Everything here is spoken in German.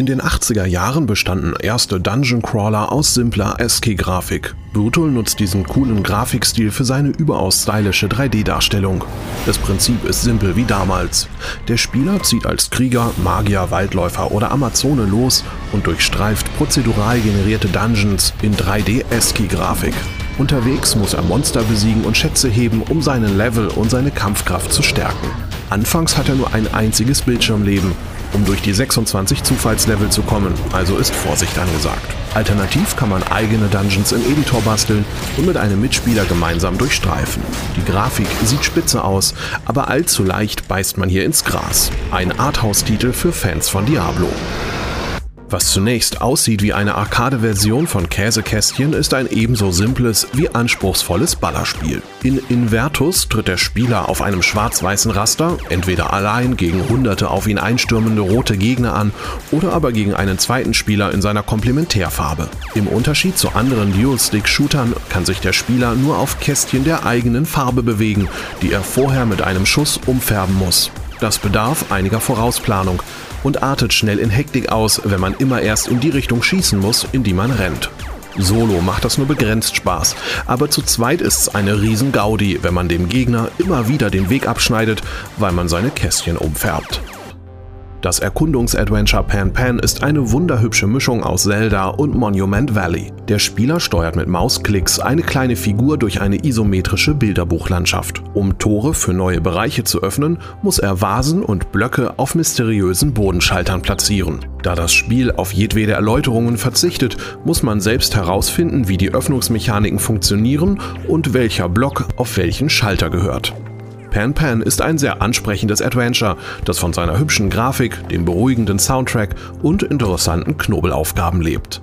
In den 80er Jahren bestanden erste Dungeon Crawler aus simpler ASCII-Grafik. Brutal nutzt diesen coolen Grafikstil für seine überaus stylische 3D-Darstellung. Das Prinzip ist simpel wie damals. Der Spieler zieht als Krieger, Magier, Waldläufer oder Amazone los und durchstreift prozedural generierte Dungeons in 3D-ASCII-Grafik. Unterwegs muss er Monster besiegen und Schätze heben, um seinen Level und seine Kampfkraft zu stärken. Anfangs hat er nur ein einziges Bildschirmleben um durch die 26 Zufallslevel zu kommen, also ist Vorsicht angesagt. Alternativ kann man eigene Dungeons im Editor basteln und mit einem Mitspieler gemeinsam durchstreifen. Die Grafik sieht spitze aus, aber allzu leicht beißt man hier ins Gras. Ein Arthouse-Titel für Fans von Diablo. Was zunächst aussieht wie eine Arcade-Version von Käsekästchen, ist ein ebenso simples wie anspruchsvolles Ballerspiel. In Invertus tritt der Spieler auf einem schwarz-weißen Raster, entweder allein gegen hunderte auf ihn einstürmende rote Gegner an oder aber gegen einen zweiten Spieler in seiner Komplementärfarbe. Im Unterschied zu anderen Dual-Stick-Shootern kann sich der Spieler nur auf Kästchen der eigenen Farbe bewegen, die er vorher mit einem Schuss umfärben muss. Das bedarf einiger Vorausplanung, und artet schnell in Hektik aus, wenn man immer erst in die Richtung schießen muss, in die man rennt. Solo macht das nur begrenzt Spaß, aber zu zweit ist es eine Riesen-Gaudi, wenn man dem Gegner immer wieder den Weg abschneidet, weil man seine Kästchen umfärbt. Das Erkundungsadventure Pan Pan ist eine wunderhübsche Mischung aus Zelda und Monument Valley. Der Spieler steuert mit Mausklicks eine kleine Figur durch eine isometrische Bilderbuchlandschaft. Um Tore für neue Bereiche zu öffnen, muss er Vasen und Blöcke auf mysteriösen Bodenschaltern platzieren. Da das Spiel auf jedwede Erläuterungen verzichtet, muss man selbst herausfinden, wie die Öffnungsmechaniken funktionieren und welcher Block auf welchen Schalter gehört. Pan Pan ist ein sehr ansprechendes Adventure, das von seiner hübschen Grafik, dem beruhigenden Soundtrack und interessanten Knobelaufgaben lebt.